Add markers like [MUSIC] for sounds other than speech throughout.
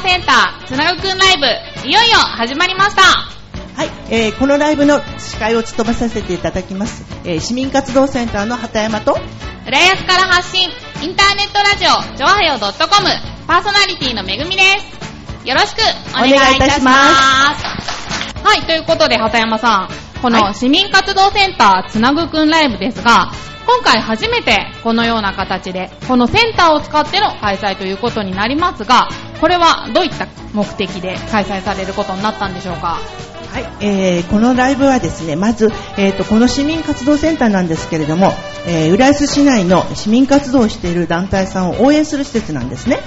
センター、つなぐくんライブ、いよいよ始まりましたはい、えー、このライブの司会を務めさせていただきます、えー、市民活動センターの畑山と、浦安から発信、インターネットラジオ、ジョアヘオ .com、パーソナリティのめぐみです。よろしくお願いいたします。はい、ということで、畑山さん、こはいの市民活動センター、つなぐくんライブですが、今回初めてこのような形で、このセンターを使っての開催ということになりますが、これはどういった目的で開催されることになったんでしょうか？はい、えー、このライブはですね、まず、えー、とこの市民活動センターなんですけれども、えー、浦安市内の市民活動をしている団体さんを応援する施設なんですね。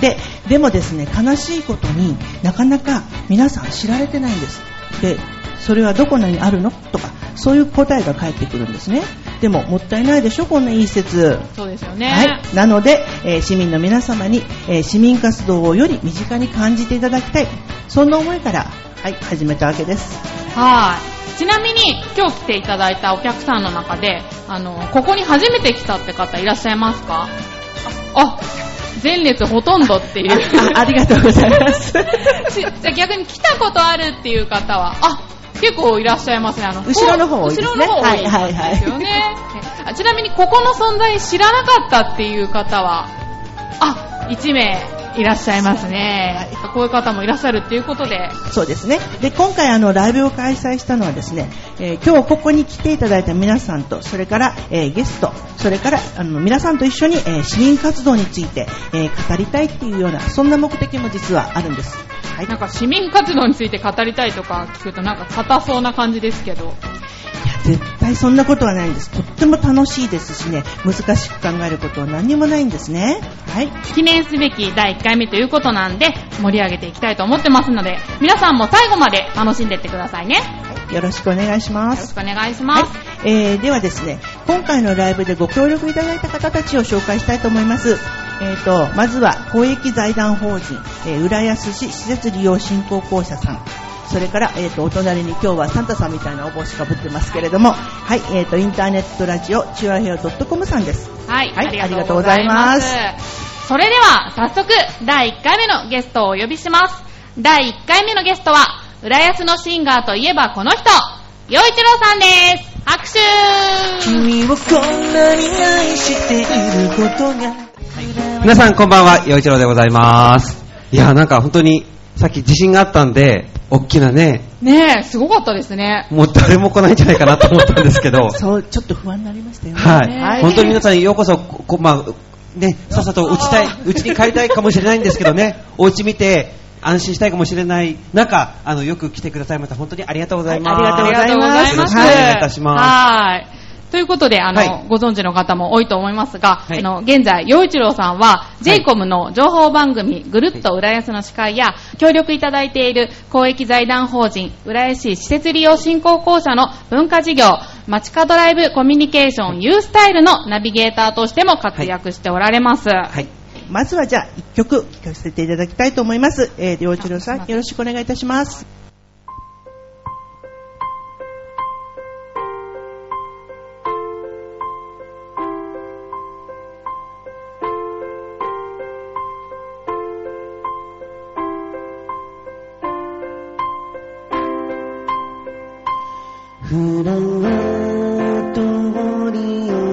で、でもですね、悲しいことになかなか皆さん知られてないんです。で、それはどこにあるの？とか、そういう答えが返ってくるんですね。でも、もったいないでしょ、こんないい施設。そうですよね。はい、なので、えー市民の皆様に、えー市民活動をより身近に感じていただきたいそんな思いから、はい、始めたわけですはい。ちなみに今日来ていただいたお客さんの中で、あの、ここに初めて来たって方いらっしゃいますか？あ、前列ほとんどっていう。あありがとうございます [LAUGHS] しじゃあ逆に来たことあるっていう方は、あ、結構いらっしゃいますね。あの、後ろの方多いですね後ろの方多いはいはいはいですよね。あちなみにここの存在知らなかったっていう方は、あ、1名いらっしゃいますね。こういう方もいらっしゃるっていうことで、そうですねで今回あのライブを開催したのはですね、えー今日ここに来ていただいた皆さんとそれから、えーゲストそれからあの皆さんと一緒に、えー市民活動について、えー語りたいっていうようなそんな目的も実はあるんです、はい、なんか市民活動について語りたいとか聞くとなんか硬そうな感じですけど。絶対そんなことはないんですとっても楽しいですしね難しく考えることは何にもないんですねはい記念すべき第1回目ということなんで盛り上げていきたいと思ってますので皆さんも最後まで楽しんでってくださいね。よよろしくお願いしますろしくお願いします。はい、えー、ではですね、今回のライブでご協力いただいた方たちを紹介したいと思います。えーと、まずは公益財団法人、えー浦安市施設利用振興公社さん。それから、えーと、お隣に今日はサンタさんみたいなお帽子かぶってますけれども、はい、えーと、インターネットラジオ、チュアヘオ .com さんです。はい、はいありがとうございます。それでは早速第1回目のゲストをお呼びします。第1回目のゲストは浦安のシンガーといえばこの人、陽一郎さんです。拍手君をこんなに愛していることが皆さんこんばんは、陽一郎でございます。いや、なんか本当に、さっき地震があったんで、大きなね、ねえ、すごかったですね。もう誰も来ないんじゃないかなと思ったんですけど、[LAUGHS] そう、ちょっと不安になりましたよね。はい、はい本当に皆さんようこそ、ここまあ、ね、さっさと打ちたい、うちに帰りたいかもしれないんですけどね、[LAUGHS] お家見て、安心したいかもしれない中、あの、よく来てくださいました。本当にありがとうございます。はいありがとうございますよろしくお願いいたします。はい。ということで、あの、はいご存知の方も多いと思いますが、はいあの、現在、陽一郎さんは、い JCOM の情報番組、ぐるっと浦安の司会や、協力いただいている公益財団法人、浦安市施設利用振興公社の文化事業、街角ライブコミュニケーション U スタイルのナビゲーターとしても活躍しておられます。はい。まずはじゃあ、一曲聴かせていただきたいと思います。えー、両一郎さん、よろしくお願いいたします。ふらっと森を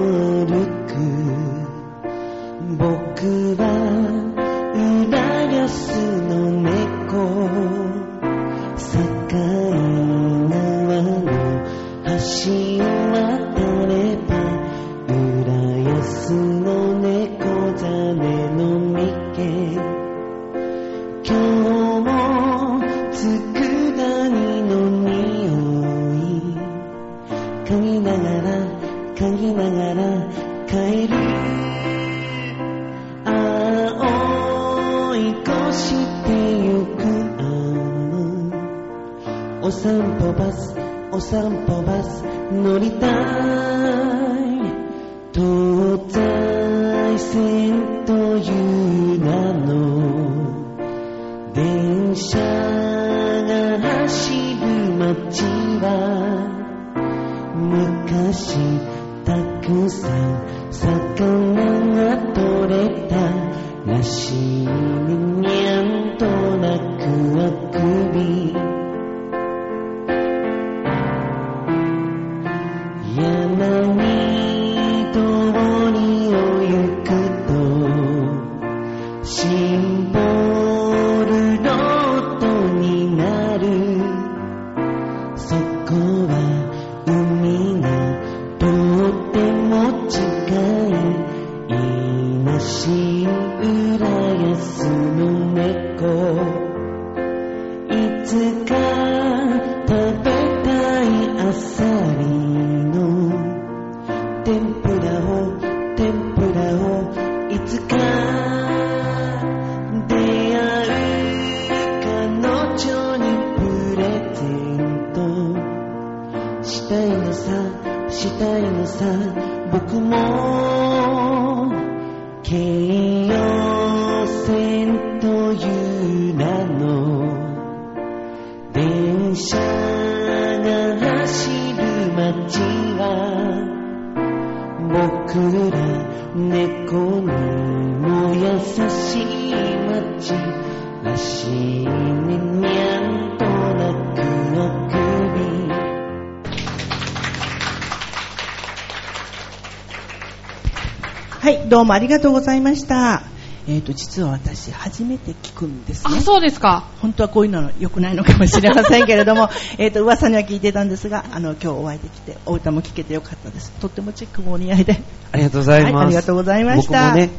どうもありがとうございました。えっ、と、実は私、初めて聞くんですね。あ、そうですか。本当はこういうの良くないのかもしれませんけれども、[LAUGHS] えっと、噂には聞いてたんですが、あの、今日お会いできて、お歌も聴けてよかったです。とってもチェックもお似合いで。ありがとうございます。はいありがとうございました僕もね、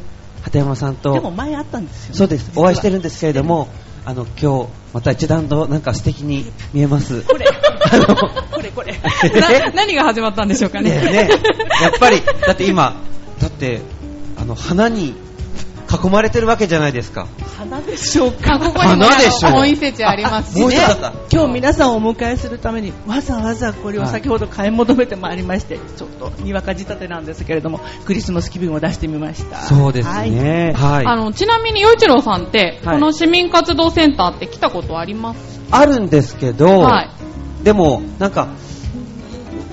畑山さんと、でも前あったんですよね。そうです、お会いしてるんですけれど実も、あの、今日、また一段となんか素敵に見えます。は。これ、あのこれこれ。[LAUGHS] な何が始まったんでしょうかね。ねえねえやっぱり、だって今、だって、あの、花に囲まれてるわけじゃないですか。花でしょうか。あここにも花でしょあの本伊勢地ありますしね。今日皆さんをお迎えするためにわざわざこれを先ほど買い求めてまいりまして、ちょっとにわか仕立てなんですけれどもクリスマス気分を出してみましたそうですはいね。はい。あの、ちなみに、洋一郎さんって、はいこの市民活動センターって来たことあります？あるんですけど、はい。でも、なんか、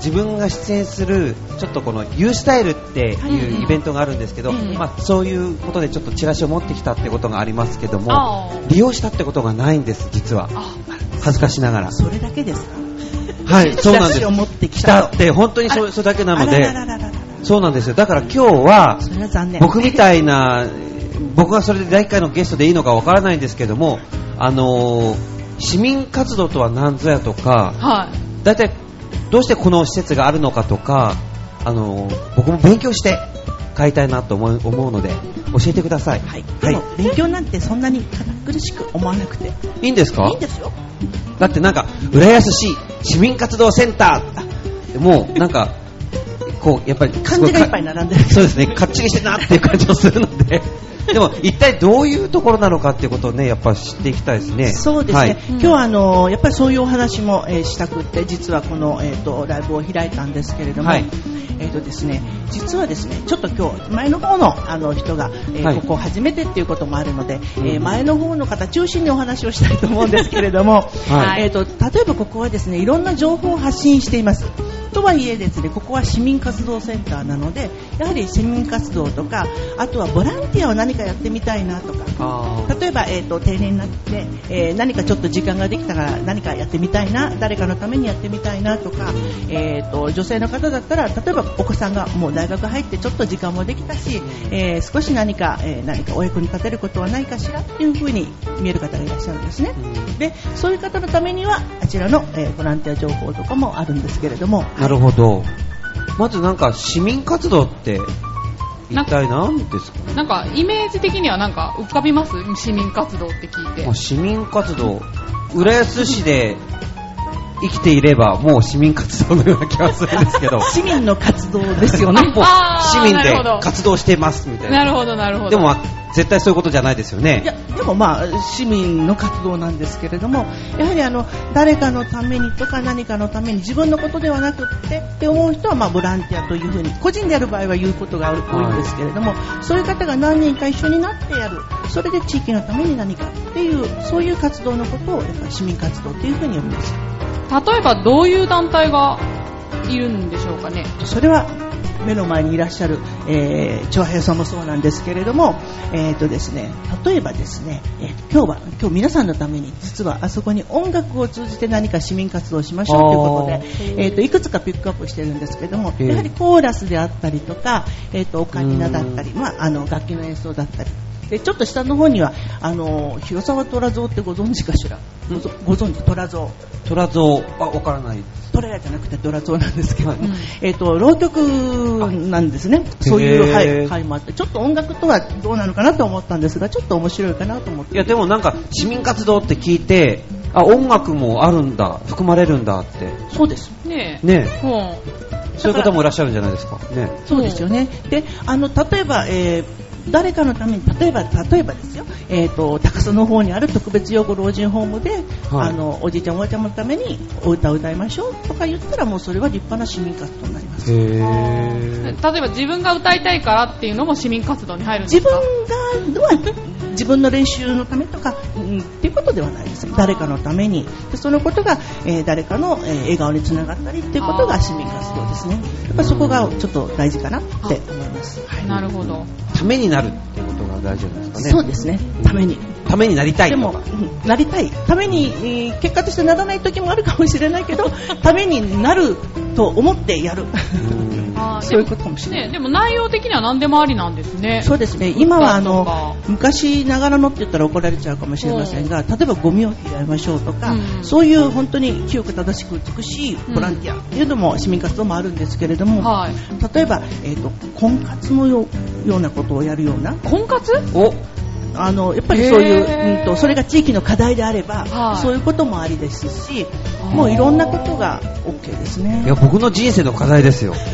自分が出演する、ちょっとこの U スタイルっていうイベントがあるんですけど、うんまあ、そういうことでちょっとチラシを持ってきたってことがありますけども、あ利用したってことがないんです、実は。あ。恥ずかしながら。それだけですか？はい、[LAUGHS] そうなんです。チラシを持ってき来たたって、本当にそそれだけなので、そうなんですよ。だから今日は、それは残念僕みたいな、僕がそれで第1回のゲストでいいのかわからないんですけども、あのー市民活動とは何ぞやとか、はい。大体どうしてこの施設があるのかとか、あのー僕も勉強して帰りたいなと思う思うので、教えてください。はい、はい。勉強なんてそんなに堅苦しく思わなくて。いいんですか？いいんですよ。だってなんか、浦安市市民活動センター。もうなんか、こう、やっぱり、漢字がいっぱい並んでる。そうですね、かっちりしてるなっていう感じもするので、[LAUGHS] でも一体どういうところなのかっていうことをね、やっぱ知っていきたいですね。そうですね、はい。今日はあのやっぱりそういうお話も、えーしたくって実はこの、えー、とライブを開いたんですけれども、はい。えーとですね、実はですねちょっと今日前の方のあの人が、えーはい。ここ初めてっていうこともあるので、えー前の方の方中心にお話をしたいと思うんですけれども、はい。えー、と例えばここはですねいろんな情報を発信しています。とはいえですねここは市民活動センターなのでやはり市民活動とかあとはボランティアを何かやってみたいなとか例えば、えー、と定年になって、えー何かちょっと時間ができたから何かやってみたいな誰かのためにやってみたいなとか、えー、と女性の方だったら例えばお子さんがもう大学入ってちょっと時間もできたし、えー少し何か、えー何かお役に立てることはないかしらっていうふうに見える方がいらっしゃるんですね。でそういう方のためにはあちらの、えーボランティア情報とかもあるんですけれどもなるほど。まずなんか市民活動って一体何ですかなんか、イメージ的にはなんか浮かびます？市民活動って聞いて。市民活動、浦安市で生きていればもう市民活動のような気がするんですけど、[LAUGHS] 市民の活動ですよね。市民で活動してますみたいな。なるほど、なるほど。でもまあ絶対そういうことじゃないですよいね。やでもまあ市民の活動なんですけれどもやはりあの誰かのためにとか何かのために自分のことではなくってって思う人はまあボランティアというふうに個人でやる場合は言うことが多いんですけれども、そういう方が何人か一緒になってやるそれで地域のために何かっていうそういう活動のことをやっぱり市民活動というふうに呼びます例えばどういう団体がいるんでしょうかね。それは目の前にいらっしゃる、えー、長平さんもそうなんですけれども、えーとですね、例えばですね、えーと今日は今日皆さんのために実はあそこに音楽を通じて何か市民活動をしましょうということで、えーといくつかピックアップしてるんですけどもやはりコーラスであったりとか、えー、とオカリナだったり、まあ、あの楽器の演奏だったり。でちょっと下の方にはあの広沢虎像ってご存知かしら？ご存知？虎像虎像はわからない。トレアじゃなくてドラ像なんですけども、はいえっ、と、浪曲なんですね。そういう、はい、回もあって、ちょっと音楽とはどうなのかなと思ったんですが、ちょっと面白いかなと思って。いや、でもなんか、市民活動って聞いて、あ、音楽もあるんだ、含まれるんだって。そうです。ねえ。ねうん。そういう方もいらっしゃるんじゃないですか。ね。そうですよね。で、あの、例えば、えー誰かのために、例えば、例えばですよ、えっ、と、高須の方にある特別養護老人ホームで、はい。あの、おじいちゃんおばあちゃんのためにお歌を歌いましょう。とか言ったら、もうそれは立派な市民活動になります。へ例ー。えば自分が歌いたいからっていうのも市民活動に入るんで自すか？分がは自分の練習のためとか、うん、っていうことではないです誰かのために。でそのことが、えー誰かの、えー笑顔につながったりっていうことが市民活動ですね。やっぱそこがちょっと大事かなって思います、はい。なるほど。ためになるっていうことが大事なんですかね。そうですね。ために。ためになりたいでも、なりたい。ために、えー結果としてならない時もあるかもしれないけど [LAUGHS] ためになると思ってやる。[LAUGHS] そういうことかもしれない。ね、でも内容的には何でもありなんですね。そうですね。今はあの昔ながらのって言ったら怒られちゃうかもしれませんが、例えばゴミを拾いましょうとか、うん。そういう本当に清く正しく美しいボランティアっていうのも市民活動もあるんですけれども、はい。例えば、えー、と婚活のようようなことをやるような。婚活？おあのやっぱりそういう、うんとそれが地域の課題であれば、はい。そういうこともありですしもういろんなことが OK ですね。いや、僕の人生の課題ですよ。[LAUGHS]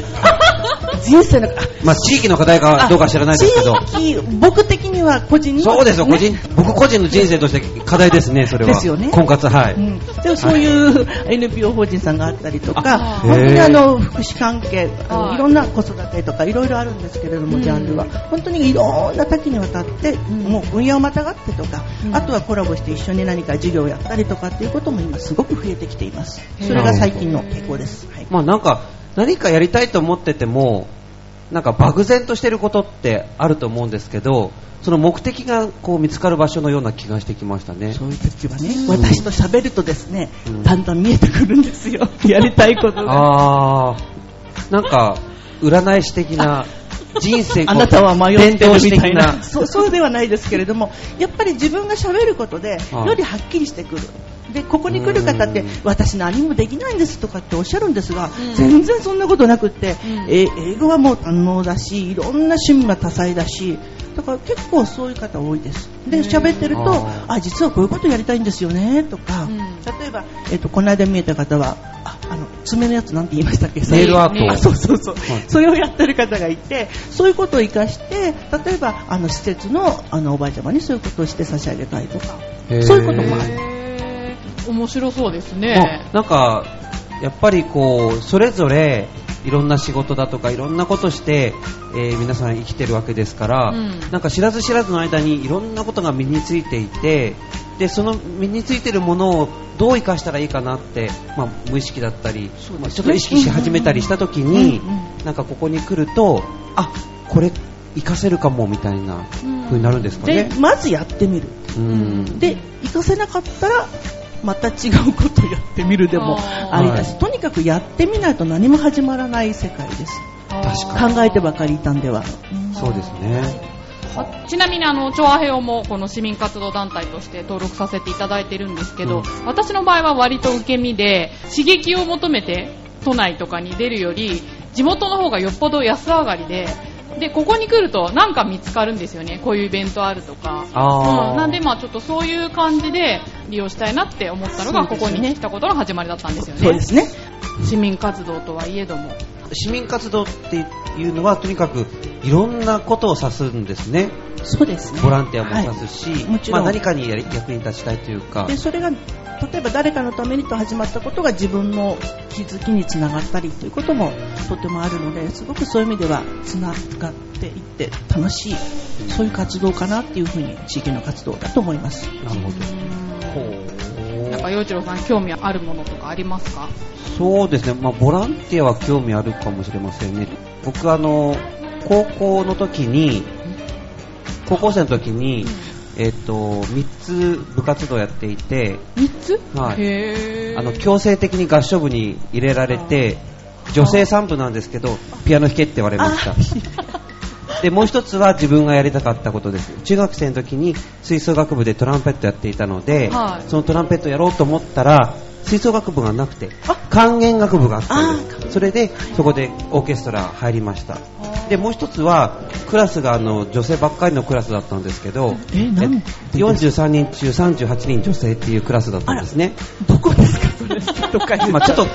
人生のあまあ、地域の課題かどうか知らないですけど。地域僕的には個人にはそうですよ、ね。個人、僕個人の人生として課題ですね、それは。ですよね。婚活、はい。うん、でもそういう NPO 法人さんがあったりとか、あ本当にあの福祉関係、い。いろんな子育てとかいろいろあるんですけれども、うん。ジャンルは。本当にいろんな多岐にわたって、ん。もう分野をまたがってとか、うんあとはコラボして一緒に何か授業をやったりとかっていうことも今すごく増えてきています。それが最近の傾向です。はいまあなんか、何かやりたいと思ってても、なんか漠然としてることってあると思うんですけど、その目的がこう見つかる場所のような気がしてきましたね。そういう時はね、私と喋るとですね、うんだんだん見えてくるんですよ。[LAUGHS] やりたいことが。あー、なんか、占い師的な、人生あなたは迷ってるみたいな。[LAUGHS] そう、そうではないですけれども、やっぱり自分が喋ることで、はいよりはっきりしてくる。で、ここに来る方ってうん、私何もできないんですとかっておっしゃるんですが、うん。全然そんなことなくって、ん。え英語はもう堪能だし、いろんな趣味は多彩だし、だから結構そういう方多いです。で、喋ってると、ああ、実はこういうことやりたいんですよね、とか、うん。例えば、えっと、この間見えた方は、あ、あの、爪のやつなんて言いましたっけ？ネイルアート。あそうそうそう、はい。それをやってる方がいてそういうことを生かして例えばあの施設のあのおばあちゃまにそういうことをして差し上げたいとかそういうこともある面白そうですまね。あ。なんか、やっぱりこう、それぞれ、いろんな仕事だとかいろんなことして、えー皆さん生きてるわけですから、うん。なんか知らず知らずの間にいろんなことが身についていてでその身についてるものをどう生かしたらいいかなって、まあ、無意識だったり、ね。まあちょっと意識し始めたりした時に、うんうんなんかここに来るとあこれ活かせるかもみたいな風になるんですかでね。まずやってみる。うん。で活かせなかったらまた違うことやってみるでもありだし、はとにかくやってみないと何も始まらない世界です。確か考えてばかりいたんでは。そうですね。あちなみにあの調和平もこの市民活動団体として登録させていただいてるんですけど、うん。私の場合は割と受け身で刺激を求めて都内とかに出るより地元の方がよっぽど安上がりででここに来るとなんか見つかるんですよね。こういうイベントあるとか、うん、なんでまあちょっとそういう感じで利用したいなって思ったのが、ここに来たことの始まりだったんですよね。そうですね。市民活動とはいえども。市民活動っていうのはとにかくいろんなことを指すんですね。そうですね。ボランティアも指すし、はい。もちろん。まあ、何かにやり役に立ちたいというか。でそれが例えば誰かのためにと始まったことが自分の気づきにつながったりということもとてもあるのですごくそういう意味ではつながっていって楽しいそういう活動かなっていうふうに地域の活動だと思います。なるほど。ほなんか陽一郎さん興味あるものとかありますか？そうですね、まあ、ボランティアは興味あるかもしれませんね。僕あの、高校の時に、高校生の時に、えっ、と、3つ部活動やっていて、3つ？はい。あの、強制的に合唱部に入れられて、女性3部なんですけど、ピアノ弾けって言われました。[LAUGHS] で、もう一つは自分がやりたかったことです。中学生の時に吹奏楽部でトランペットやっていたので、はい。そのトランペットやろうと思ったら、吹奏楽部がなくて、管弦楽部があったんです。それで、そこでオーケストラ入りました。で、もう一つは、クラスがあの、女性ばっかりのクラスだったんですけど、えなんえ43人中38人女性っていうクラスだったんですね。どこですか、それ。どっかちょっと、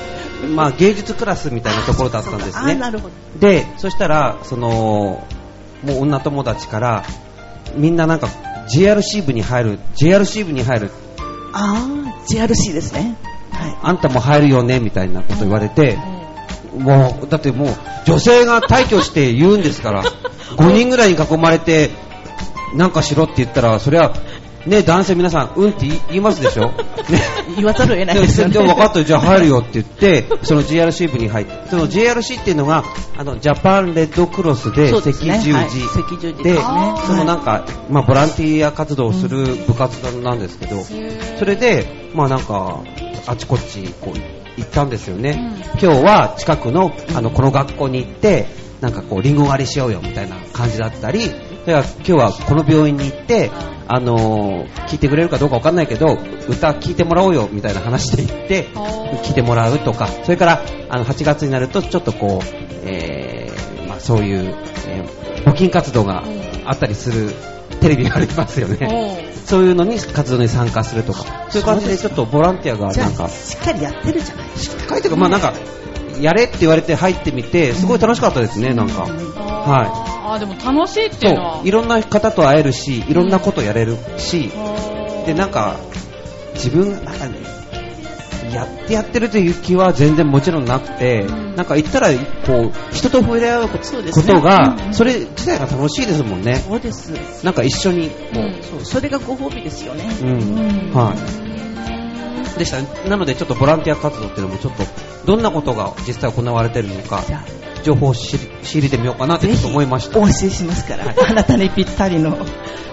まあ芸術クラスみたいなところだったんですね。あなるほど。で、そしたら、その、もう女友達から、みんななんか JRC 部に入る、JRC 部に入る、ああ、JRC ですね。はい。あんたも入るよね、みたいなこと言われて、もう、だってもう、女性が退去して言うんですから、[LAUGHS] 5人ぐらいに囲まれて、なんかしろって言ったら、それは、ね、男性皆さん、うんって言いますでしょ？ね。[LAUGHS] 言わざるを得ないでですよね。でも分かったよ、じゃあ入るよって言って、その JRC 部に入って、その JRC っていうのが、あの、ジャパンレッドクロスで赤十字、はい。赤十字で、でそのなんか、まあ、ボランティア活動をする部活なんですけど、それで、まあなんか、あちこちこう行ったんですよね。今日は近くの、あの、この学校に行って、なんかこう、リンゴ狩りしようよみたいな感じだったり、それから今日はこの病院に行って、あのー聞いてくれるかどうかわかんないけど、歌聞いてもらおうよみたいな話で行って、聞いてもらうとか、それから、あの、8月になるとちょっとこう、えー、まあそういう、えー募金活動があったりするテレビがありますよね。そういうのに活動に参加するとか、そういう感じでちょっとボランティアがなんかあ、、しっかりやってるじゃないですか。書いてか、まあなんか、やれって言われて入ってみて、すごい楽しかったですね、なんか。はあーでも楽しいっい。ていうのはそう、いろんな方と会えるし、いろんなことやれるし、で、なんか、自分、なんかね、やってやってるという気は全然もちろんなくて、なんか言ったら、こう、人と触れ合うこそうですねとが、それ自体が楽しいですもんね。そうです。なんか一緒に、こう、そう、それがご褒美ですよね。うん、はい。でした。なので、ちょっとボランティア活動っていうのも、ちょっと、どんなことが実際行われてるのか情報を知り仕入れてみようかなってちょっと思いました。お教えしますから、あなたにぴったりの。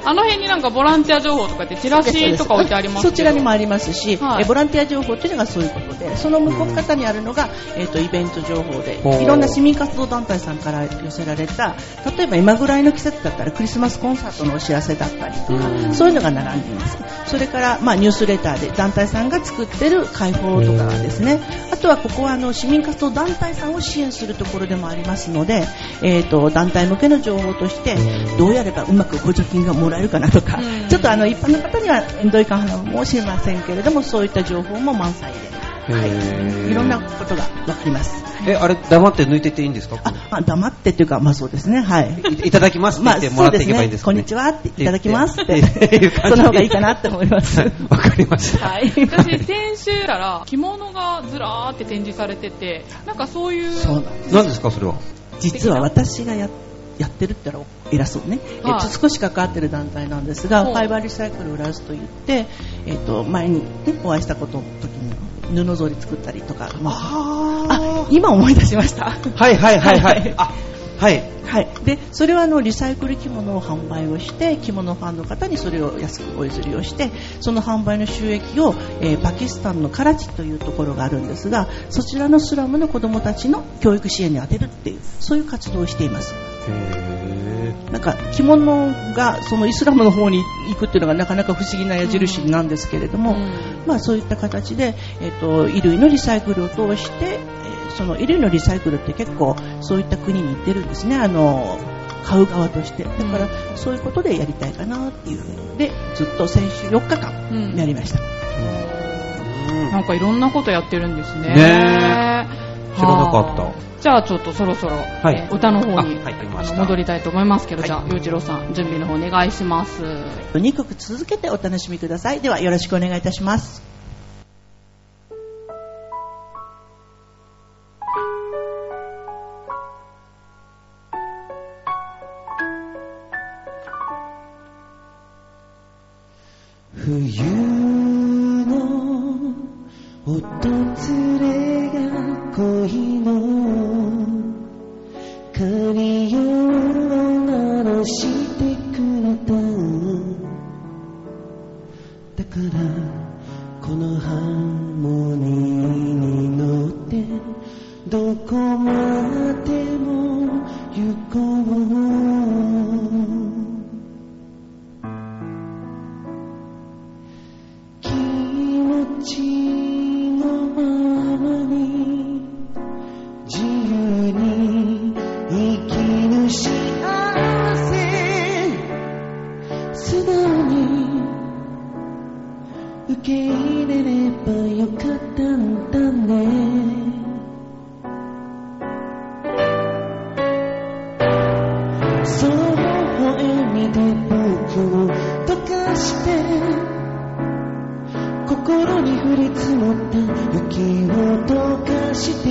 あの辺になんかボランティア情報とかってチラシとか置いてありますけど。そちらにもありますし、はい。えボランティア情報というのがそういうことで、その向こう方にあるのが、えっ、と、イベント情報でいろんな市民活動団体さんから寄せられた、例えば今ぐらいの季節だったらクリスマスコンサートのお知らせだったりとか、うん。そういうのが並んでいます。それから、まあ、ニュースレターで団体さんが作ってる解放とかですね、あとはここはあの市民活動団体さんを支援するところでもありますので、えっ、と、団体向けの情報として、どうやればうまく補助金がもらえるかなとか、うん。ちょっとあの一般の方にはどういかかもしれませんけれども、そういった情報も満載で、はい、いろんなことがわかります。え、あれ、黙って抜いてっていいんですか？あ、まあ、黙ってっていうか、まあそうですね、はい。いいただきますってまあ、言ってもらっていけばいいんですかね。こんにちはっていただきますって、その方がいいかなって思います。[LAUGHS] わかりました。はい。私、先週から着物がずらーって展示されてて、なんかそういう、そうなんです。何ですか、それは？実は私がややってるって言ったら偉そうね、えっはいと、少し関わってる団体なんですが、ファイバーリサイクル浦安といって、えっと、前に、ね、お会いしたことの時に布ぞり作ったりとか、まあ、あ今思い出しました。はいはいはいははい。はい。はい、でそれはあのリサイクル着物を販売をして着物ファンの方にそれを安くお譲りをしてその販売の収益を、えーパキスタンのカラチというところがあるんですがそちらのスラムの子どもたちの教育支援に充てるっていうそういう活動をしています。へなんか着物がそのイスラムの方に行くっていうのがなかなか不思議な矢印なんですけれども、まあ、そういった形で、えっと衣類のリサイクルを通して、えーその衣類のリサイクルって結構そういった国に行ってるんですね。あの買う側として。だからそういうことでやりたいかなっていうふうにでずっと先週4日間やりました、ーなんかいろんなことやってるんですね。ねえ知らなかった。はあじゃあちょっとそろそろ、い。えー歌の方にあはい戻りたいと思いますけど、はいじゃあ、洋一郎さん、準備の方お願いします。2曲続けてお楽しみください。ではよろしくお願いいたしますで僕を溶かして心に降り積もった雪を溶かして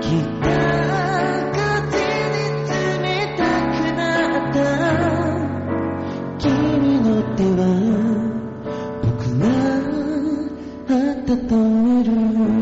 きっと僕があったと見る。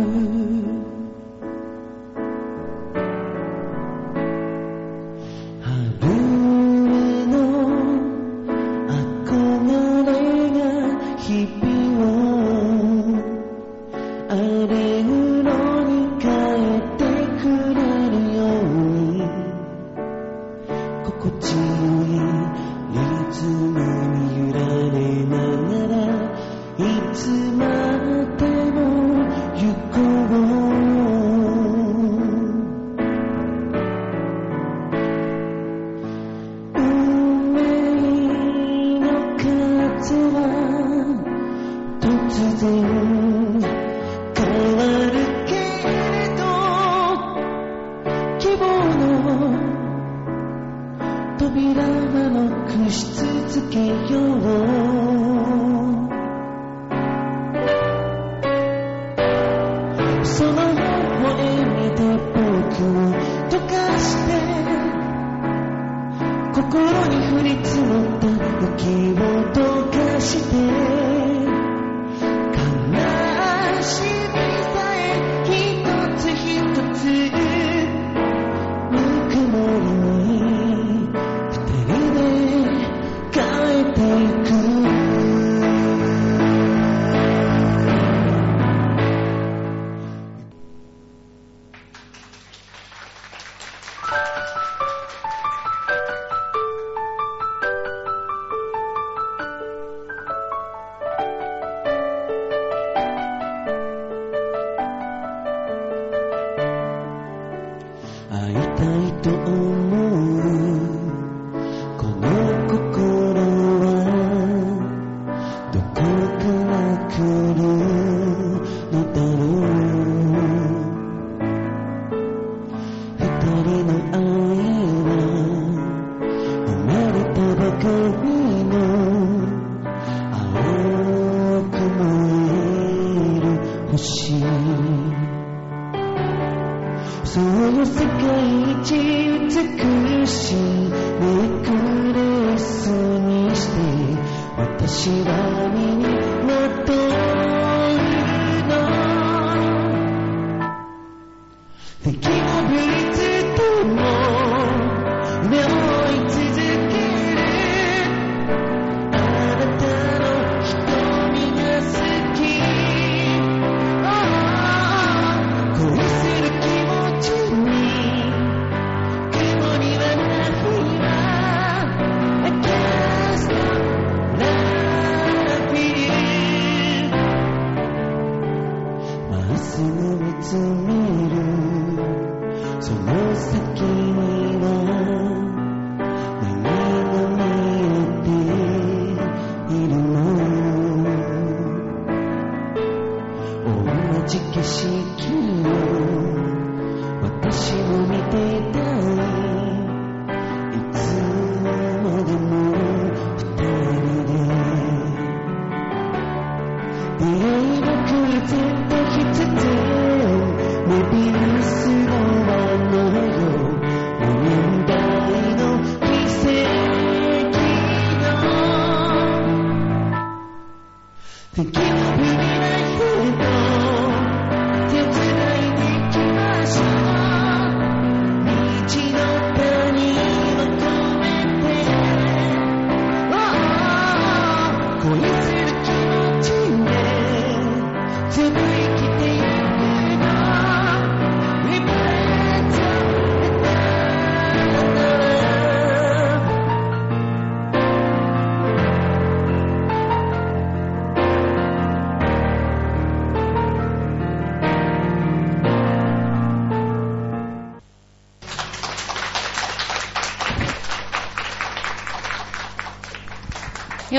सुना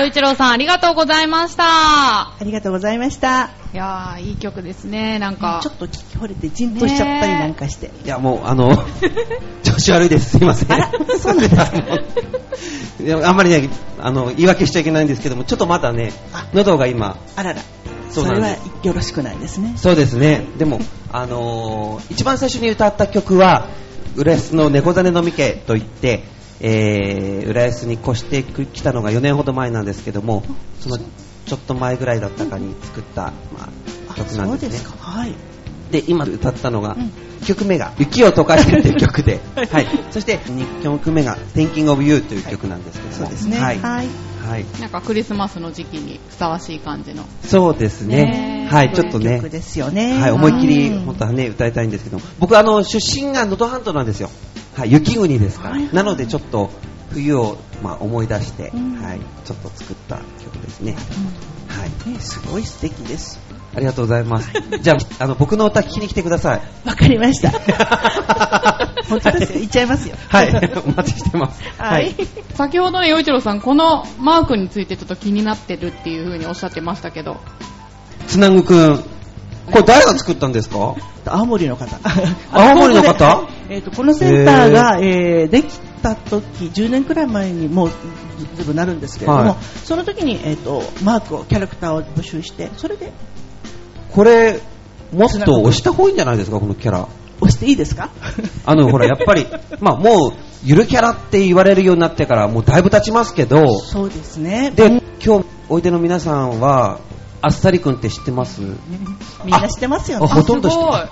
洋一郎さんありがとうございました。ありがとうございました。いやー、いい曲ですね、なんか。ちょっと聞き惚れてじんとしちゃったりなんかして。いや、もう、あの、[LAUGHS] 調子悪いです。すいません。あらそうなんですか？[LAUGHS] いやあんまりね、あの、言い訳しちゃいけないんですけども、ちょっとまだねあ、喉が今、あらら。そうれはよろしくないですね。そうですね。でも、あのー一番最初に歌った曲は、浦安の猫種飲み家といって、えー、浦安に越してきたのが4年ほど前なんですけども、そのちょっと前ぐらいだったかに作った、まあ、あ曲なんですね。はい。で、今歌ったのが、うん1曲目が、雪を溶かしてという曲で、[LAUGHS] はい。そして、2曲目が、Thinking of You という曲なんですけども、そうですね。はい。はい。はい。なんかクリスマスの時期にふさわしい感じの。そうですね。はい、ちょっとね曲、ですよね。はい、思いっきり、うん本当はね、歌いたいんですけど、僕、あの、出身が能登半島なんですよ。はい、雪国ですから。はいなので、ちょっと、冬を、まあ、思い出して、うんはい、ちょっと作った曲ですね。はい。ね、すごい素敵です。ありがとうございます。じゃあ、あの、僕の歌聞きに来てください。わかりました。[LAUGHS] 本当ですよ。言っちゃいますよ。はい、お待ちしてます。はい。先ほどね、洋一郎さん、このマークについてちょっと気になってるっていう風におっしゃってましたけど。つなぐくん。これ誰が作ったんですか？青森の方。[LAUGHS] 青森の方？えっ、と、このセンターが、えーできた時、10年くらい前にもうずぶんなるんですけれども、はい。その時に、えっ、と、マークを、キャラクターを募集して、それでこれ、もっと押した方がいいんじゃないですか、このキャラ。押していいですか？[LAUGHS] あの、ほら、やっぱり、[LAUGHS] まあ、もう、ゆるキャラって言われるようになってから、もうだいぶ経ちますけど、そうですね。で、今日、おいでの皆さんは、あっさりくんって知ってます？[LAUGHS] みんな知ってますよね。あほとんど知ってま。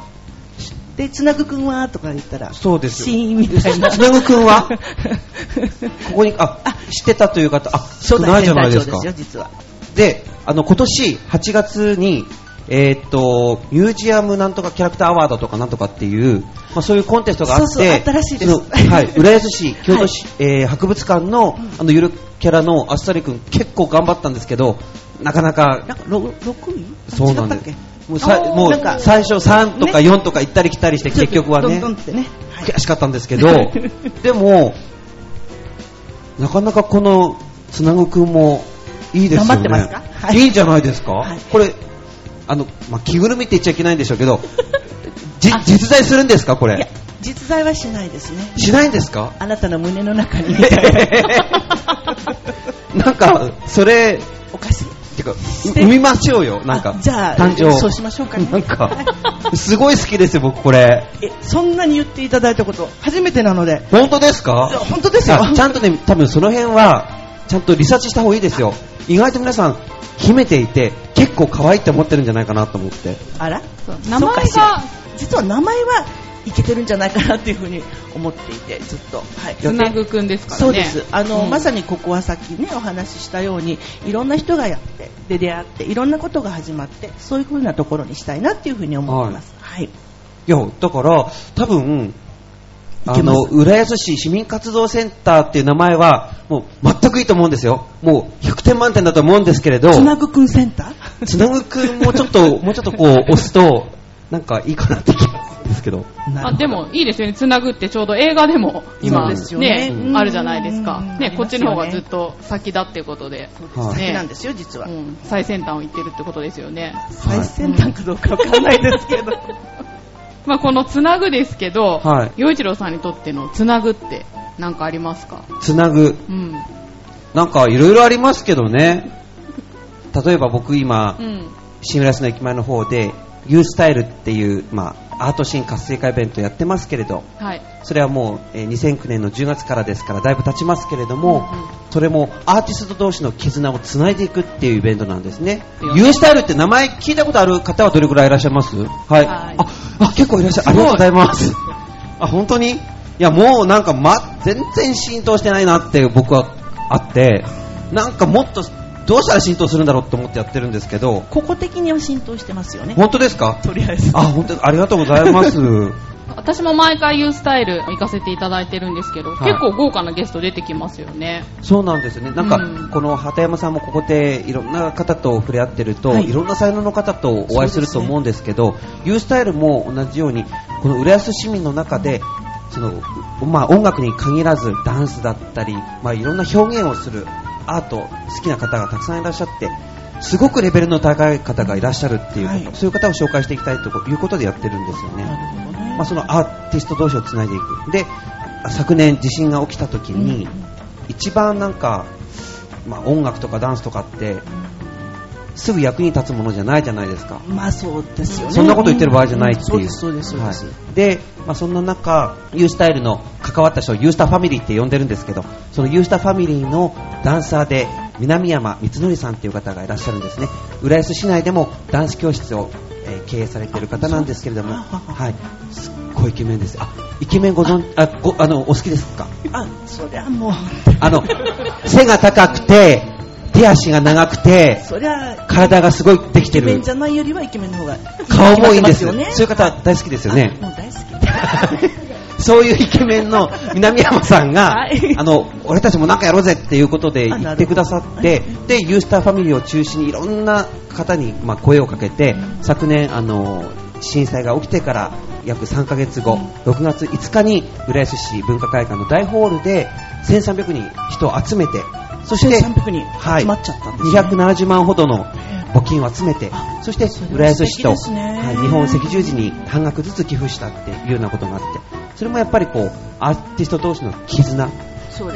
で、つなぐくんはとか言ったら、そうですシーンみたいな。つなぐくんは？[LAUGHS] ここに、あ、知ってたという方、あ、少初代ないじゃないですか？ですよ、実は。で、あの、今年8月に、えーっと、ミュージアムなんとかキャラクターアワードとかなんとかっていう、まあ、そういうコンテストがあって、そうそうあったらしいですはい、[LAUGHS] 浦安市、京都市、えー博物館の、あの、ゆるキャラのあっさりくん結構頑張ったんですけど、なかなか、なんか、ろ6位？そうなんです。もうさもう最初3とかね4とか行ったり来たりして、結局はね悔しかったんですけど、[LAUGHS] でも、なかなかこのつなぐくんもいいですよね。いいじゃないですか、はいこれ、あの、まあ、着ぐるみって言っちゃいけないんでしょうけど、[LAUGHS] 実在するんですか？これ。、実在はしないですね。しないんですか？あなたの胸の中に。[LAUGHS] なんか、それ、おかしい。てか、う産みましょうよ。なんか、あじゃあ誕生。そうしましょうかね [LAUGHS] なんか、すごい好きですよ、僕これ。え、そんなに言っていただいたこと、初めてなので。本当ですか？本当ですよあちゃんとね、多分その辺は、ちゃんとリサーチした方がいいですよ。意外と皆さん、秘めていて、結構可愛いって思ってるんじゃないかなと思って。あら？そう名前が実は名前はいけてるんじゃないかなっていうふうに思っていて、ずっと。はい。つなぐくんですからね。そうです。あの、うんまさにここはさっきね、お話ししたように、いろんな人がやって、で、出会って、いろんなことが始まって、そういうふうなところにしたいなっていうふうに思ってます。はい。いや、だから、多分、あの、浦安市市民活動センターっていう名前は、もう全くいいと思うんですよ。もう100点満点だと思うんですけれど、つなぐくんセンター？[LAUGHS] つなぐくんもちょっと、もうちょっとこう、押すと、なんかいいかなって気がですけど。あでもいいですよね、つなぐってちょうど映画でも今、ねうんあるじゃないですかうん、ね、こっちの方がずっと先だっていうことで、はい先なんですよ、実はう。ん、最先端を行ってるってことですよね。最先端かどうかわかんないですけど。[LAUGHS] まあ、このつなぐですけど、はい洋一郎さんにとってのつなぐって何かありますか？つなぐ。うん。なんかいろいろありますけどね。例えば僕今う、ん。新浦安の駅前の方で、ユースタイルっていう、まあ、アートシーン活性化イベントやってますけれど、はい。それはもう、えー2009年の10月からですから、だいぶ経ちますけれども、それもアーティスト同士の絆をつないでいくっていうイベントなんですね。よユースタイルって名前聞いたことある方はどれくらいいらっしゃいます？はい。はいあ、あ、結構いらっしゃる。ありがとうございます。あ、本当に？いや、もうなんか、ま、全然浸透してないなって僕はあって、なんかもっと、どうしたら浸透するんだろうって思ってやってるんですけど、ここ的には浸透してますよね。本当ですか？とりあえず。あ、本当ありがとうございます。[LAUGHS] 私も毎回ユースタイル行かせていただいてるんですけど、はい結構豪華なゲスト出てきますよね。そうなんですね。なんか、うんこの畑山さんもここでいろんな方と触れ合ってると、はいい、ろんな才能の方とお会いすると思うんですけど、ユースタイルも同じように、この浦安市民の中で、その、まあ音楽に限らずダンスだったり、まあいろんな表現をするアート好きな方がたくさんいらっしゃってすごくレベルの高い方がいらっしゃるっていうこと、はいそういう方を紹介していきたいということでやってるんですよね。ね。まあ、そのアーティスト同士をつないでいく。で、昨年地震が起きた時に、一番なんか、まあ、音楽とかダンスとかって、すぐ役に立つものじゃないじゃないですか。まあそうですよね。そんなこと言ってる場合じゃないっていう。そうです、そうです。はいで、まあ、そんな中、ユースタイルの関わった人をユースタファミリーって呼んでるんですけど、そのユースタファミリーのダンサーで、南山光則さんっていう方がいらっしゃるんですね。浦安市内でもダンス教室を、えー経営されている方なんですけれども、はい。すっごいイケメンです。あ、イケメンご存あ、ご、あの、お好きですか？あ、そりゃもう、あの、背が高くて、手足が長くて、そりゃ、体がすごいできてるイケメンじ。ゃないよりはイケメンの方が顔もいいんですよね。そういう方大好きですよね。あもう大好き。[LAUGHS] そういうイケメンの南山さんが、はいあの、俺たちもなんかやろうぜっていうことであ言ってくださってで、ユースターファミリーを中心にいろんな方に、まあ、声をかけて、昨年、あの、震災が起きてから約3ヶ月後、6月5日に浦安市文化会館の大ホールで1300人人を集めて、そして、1300人はい。集まっちゃったんですね。270万ほどの募金を集めて、そして浦安市と、はい日本赤十字に半額ずつ寄付したっていうようなことがあって、それもやっぱりこう、アーティスト同士の絆、ね。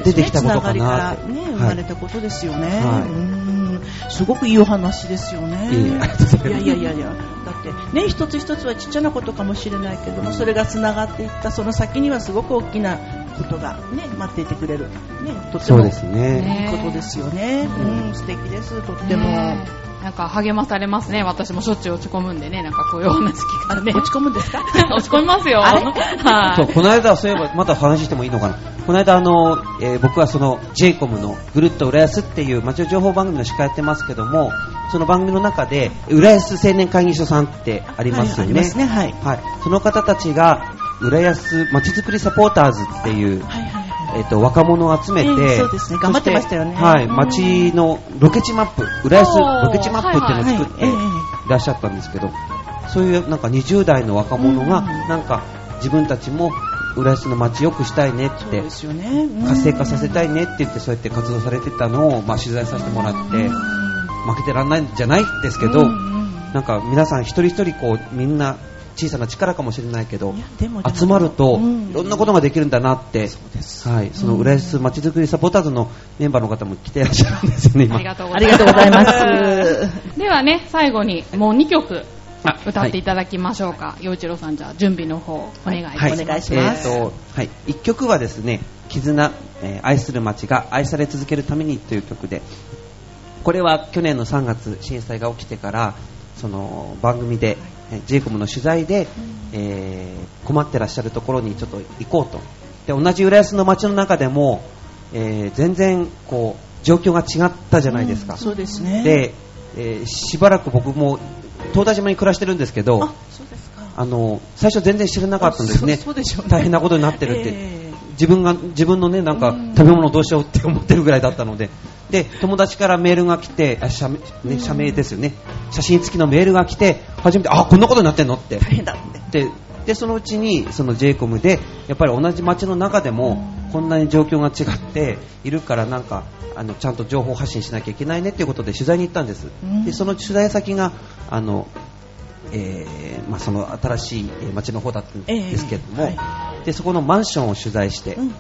出てきたことかなつながってりからね、はい。生まれたことですよね。はい。うん。すごくいいお話ですよね。いやいやいやいや、だってね、一つ一つはちっちゃなことかもしれないけども、それがつながっていった、その先にはすごく大きなことがね、待っていてくれる。ね、とってもいいそうですね。ねことですよね。うん、素敵です、とっても。ねなんか励まされますね。私もしょっちゅう落ち込むんでね、なんかこういうお話聞かね。落ち込むんですか？[LAUGHS] 落ち込みますよ。はい。そう、この間、そういえば、また話してもいいのかな？この間、あの、えー僕はその、JCOM のぐるっと浦安っていう街の情報番組の司会やってますけども、その番組の中で、浦安青年会議所さんってありますよね。はいありますねはいはい。その方たちが、浦安まちづくりサポーターズっていう、はいはいはい。えっと、若者を集めて、ええそうですね。頑張ってましたよね。はい、街のロケ地マップ、浦安ロケ地マップっていうのを作ってはいらっしゃったんですけど、そういうなんか20代の若者が、うん。なんか自分たちも浦安の街良くしたいねって活性化させたいねって言って、そうやって活動されてたのを、まあ、取材させてもらって、負けてらんないんじゃないですけど、うんうん。なんか皆さん一人一人こう、みんな小さな力かもしれないけどいやでもでも。集まるとうん。いろんなことができるんだなって、そうです。はい、その浦安まちづくりサポーターズのメンバーの方も来てらっしゃるんですよね、今。ありがとうごあざいます。[LAUGHS] ではね、最後にもう2曲あ歌っていただきましょうか。陽一郎さん、じゃあ準備の方お願いします。はい、お願い。しますえーと、はい、一曲はですね、絆、えー愛する街が愛され続けるためにという曲で、これは去年の3月震災が起きてから、その番組で、えー、ジェイコムの取材で、えー困ってらっしゃるところにちょっと行こうと。で、同じ浦安の街の中でも、えー全然こう状況が違ったじゃないですか。そうですね。で、えーしばらく僕も東大島に暮らしてるんですけど、あ、そうですか。あの最初全然知らなかったんですねそうそうでしょうね大変なことになってるって、ええ自分が自分のねなんかうん食べ物どうしようって思ってるぐらいだったのでで友達からメールが来てあ社名ね社名ですよね。写真付きのメールが来て初めてあこんなことになってんのって。大変だって。ででそのうちにその j イコムでやっぱり同じ街の中でもこんなに状況が違っているからなんかあのちゃんと情報発信しなきゃいけないねっていうことで取材に行ったんです、うん。でその取材先があの、えーまあ、その新しいえー街の方だったんですけれども、ええはでそこのマンションを取材して、うん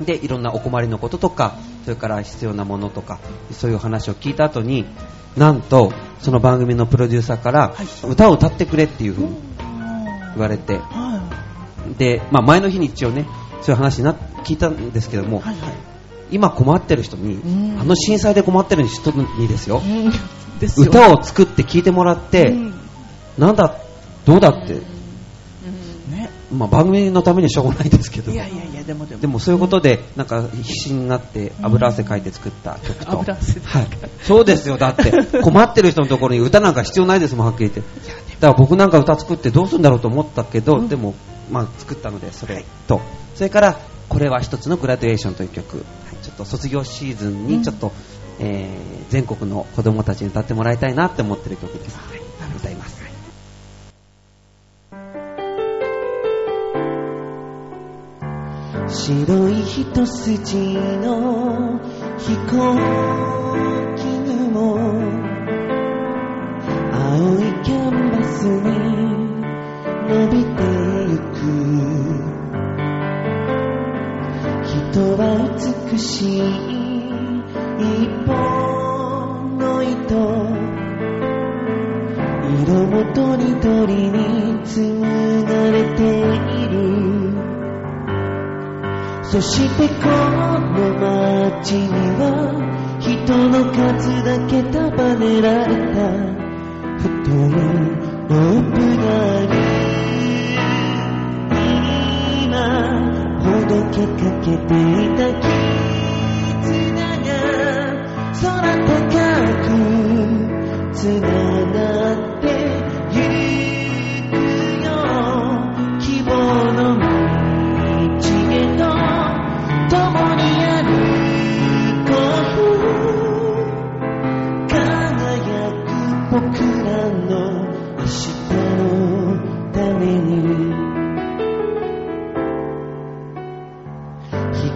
でいろんなお困りのこととかそれから必要なものとかそういう話を聞いた後になんとその番組のプロデューサーから、はい。歌を歌ってくれっていうふうに言われて、はで、まあ、前の日に一応ねそういう話にな聞いたんですけども、い。はいはい。今困ってる人に、うん。あの震災で困ってる人にですよ、うん。ですよ。ね歌を作って聞いてもらって、うん。なんだどうだって、ね。まあ、番組のためにはしょうがないですけど。いやいやいや、でもでも。でもそういうことでなんか必死になって油汗かいて作った曲と、油汗ではい、そうですよだって。困ってる人のところに歌なんか必要ないですもんはっきり言って。だから僕なんか歌作ってどうするんだろうと思ったけど、うん。でも、まあ、作ったのでそれと。それからこれは一つのグラデーションという曲、はい。ちょっと卒業シーズンにちょっと、えー全国の子供たちに歌ってもらいたいなって思ってる曲です、白い一筋の飛行機雲青いキャンバスに伸びてゆく人は美しい一本の糸色もとりどりに紡がれているそしてこの街には人の数だけ束ねられた。太いロープがある今ほどけかけていた絆が空高くつなが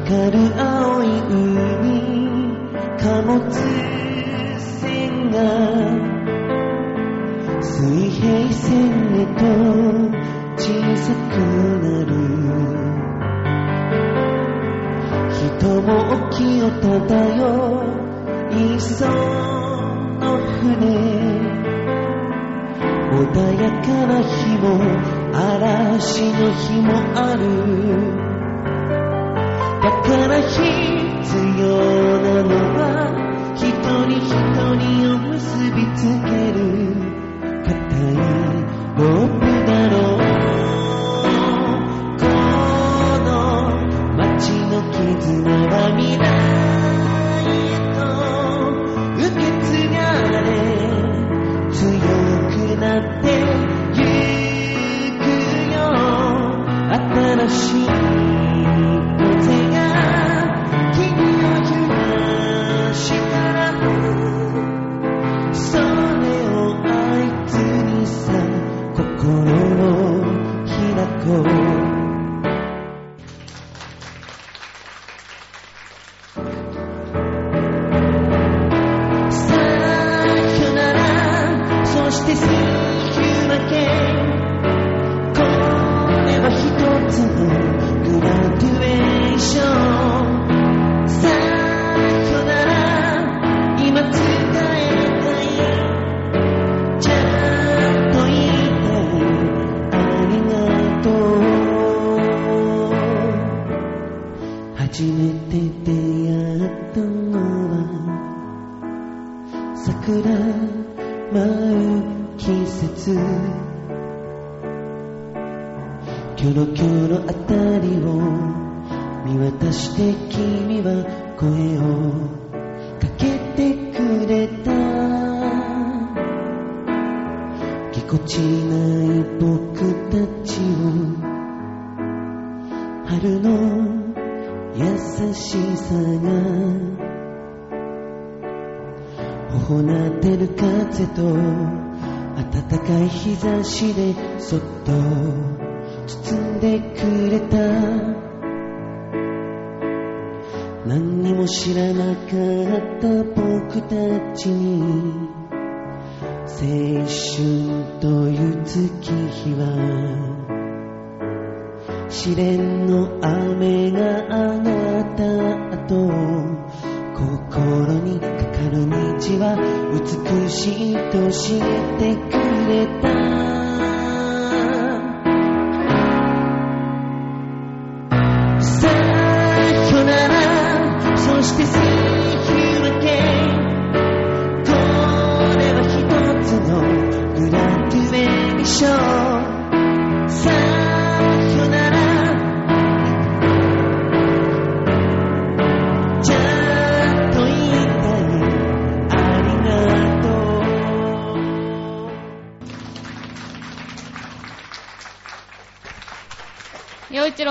光る青い海貨物船が水平線へと小さくなる。人も沖を漂いそうの船。穏やかな日も嵐の日もある。から必要なのは一人一人を結びつける。固いローちない僕たちを。春の優しさが。頬なってる風と暖かい日差しでそっと。包んでくれた。何にも知らなかった僕たちに。青春という月日は試練の雨があなたと心にかかる道は美しいと知ってくれた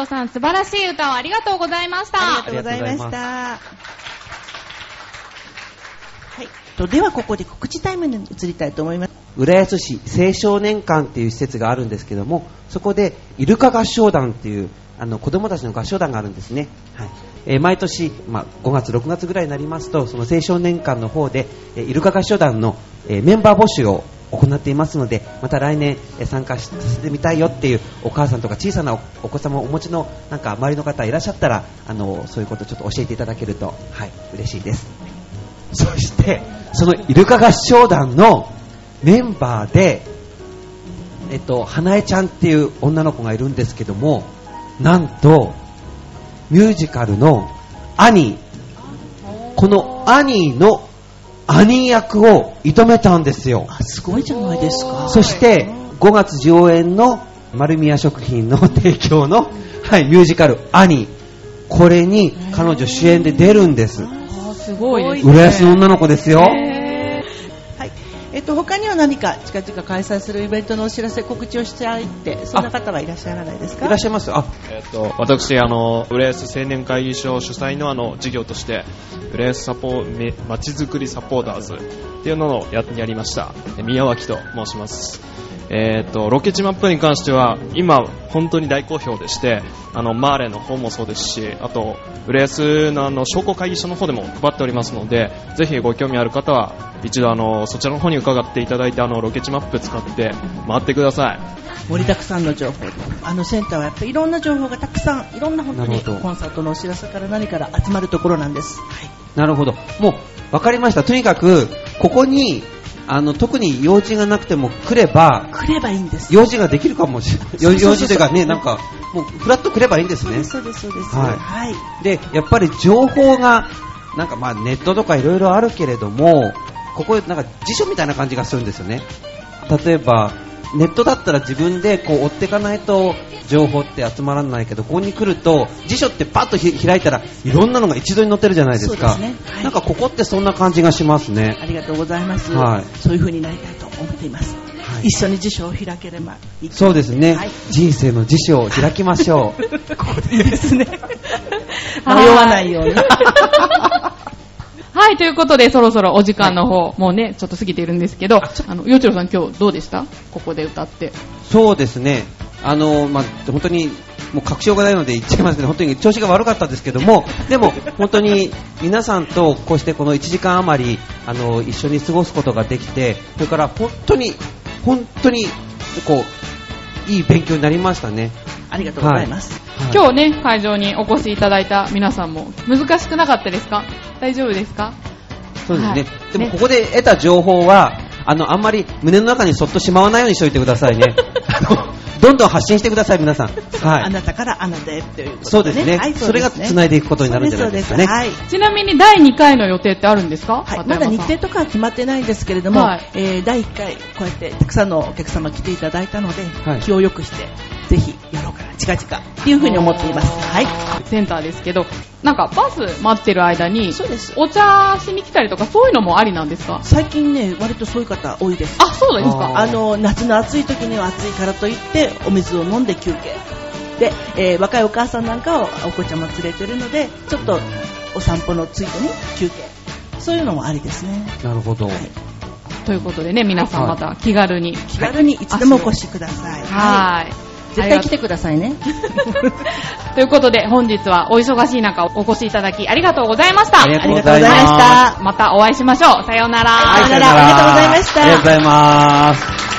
さん、素晴らしい歌をありがとうございました。ありがとうございました。はい。とではここで告知タイムに移りたいと思います。浦安市青少年館っていう施設があるんですけどもそこでイルカ合唱団っていうあの子供たちの合唱団があるんですね、はい、えー毎年、まあ、5月、6月ぐらいになりますと、その青少年館の方で、えーイルカ合唱団の、えーメンバー募集を行っていますので、また来年、参加させてみたいよっていうお母さんとか小さなお子様をお持ちのなんか周りの方いらっしゃったら、あのそういうことをちょっと教えていただけると、はい、嬉しいです。そして、そのイルカ合唱団のメンバーで、えっと、花江ちゃんっていう女の子がいるんですけども、なんと、ミュージカルのアニー、このアニーのアニー役を射止めたんですよ。あ、すごいじゃないですか。そして、5月上演の丸宮食品の提供の、はい、ミュージカルアニー。これに彼女主演で出るんです。あーすごい。浦安の女の子ですよ。と、他には何か近々開催するイベントのお知らせ、告知をしたいって、そんな方はいらっしゃらないですか？いらっしゃいますあ、えっと、私、あの、浦安青年会議所主催のあの、事業として、浦安サポ、めまちづくりサポーターズっていうのをややりました。え宮脇と申します。えっと、ロケ地マップに関しては、今、本当に大好評でして、あの、マーレの方もそうですし、あと、浦安のあの、商工会議所の方でも配っておりますので、ぜひご興味ある方は、一度あの、そちらの方に伺っていただいて、あの、ロケ地マップ使って回ってください。盛りだくさんの情報であのセンターはやっぱりいろんな情報がたくさんいろんな本当にコンサートのお知らせから何から集まるところなんです、はい、なるほど。もう、わかりました。とにかく、ここに、あの、特に用事がなくても来れば、来ればいいんです用事ができるかもしれない。用事というかね、なんか、もう、フラッと来ればいいんですね。そうですそうですはいはい、で、やっぱり情報が、なんかまあネットとかいろいろあるけれども、ここなんか辞書みたいな感じがするんですよね。例えば、ネットだったら自分でこう追っていかないと情報って集まらないけど、ここに来ると辞書ってパッとひ開いたらいろんなのが一度に載ってるじゃないですか。すね。はい。なんかここってそんな感じがしますね。ありがとうございます、はいそういう風になりたいと思っています、はい。一緒に辞書を開ければいいとそうですね、はい。人生の辞書を開きましょう。[LAUGHS] ここで。いいですね。迷わないように [LAUGHS] はい、ということで、そろそろお時間の方、もうね、ちょっと過ぎているんですけど、あの、よちろさん今日どうでした？ここで歌って。そうですね。あの、まあ、本当に、もう確証がないので言っちゃいますけど、本当に調子が悪かったですけども、でも、本当に皆さんとこうしてこの1時間余り、あの、一緒に過ごすことができて、それから本当に、本当に、こう、いい勉強になりましたね。ありがとうございます、はい。今日ね、会場にお越しいただいた皆さんも、難しくなかったですか？大丈夫ですか？そうですね。はいでもねここで得た情報は、あの、あんまり胸の中にそっとしまわないようにしておいてくださいね。[LAUGHS] あのどんどん発信してください、皆さん。はい。あなたからあなたへということで、そうですね。はい、それが繋いでいくことになるんじゃないですかね。はいちなみに第2回の予定ってあるんですか？はい、まだ日程とかは決まってないんですけれども、はいえー第1回、こうやってたくさんのお客様来ていただいたので、はい気を良くして、ぜひやろうかな、近々っていうふうに思っています。はい。センターですけど、なんかバス待ってる間に、そうですお茶しに来たりとかそういうのもありなんですか？最近ね、割とそういう方多いです。あ、そうですか？ああの、夏の暑い時には暑いからといって、お水を飲んで休憩。で、えー若いお母さんなんかはお子ちゃま連れてるので、ちょっとお散歩のついでに休憩。そういうのもありですね。なるほど。はいということでね、皆さんまた気軽に。気軽にいつでもお越しください。はい。絶対来てくださいね。[LAUGHS] ということで、本日はお忙しい中お越しいただきありがとうございました。ありがとうございましたまたお会いしましょう。さようなら。さようならありがとうございましたありがとうございます。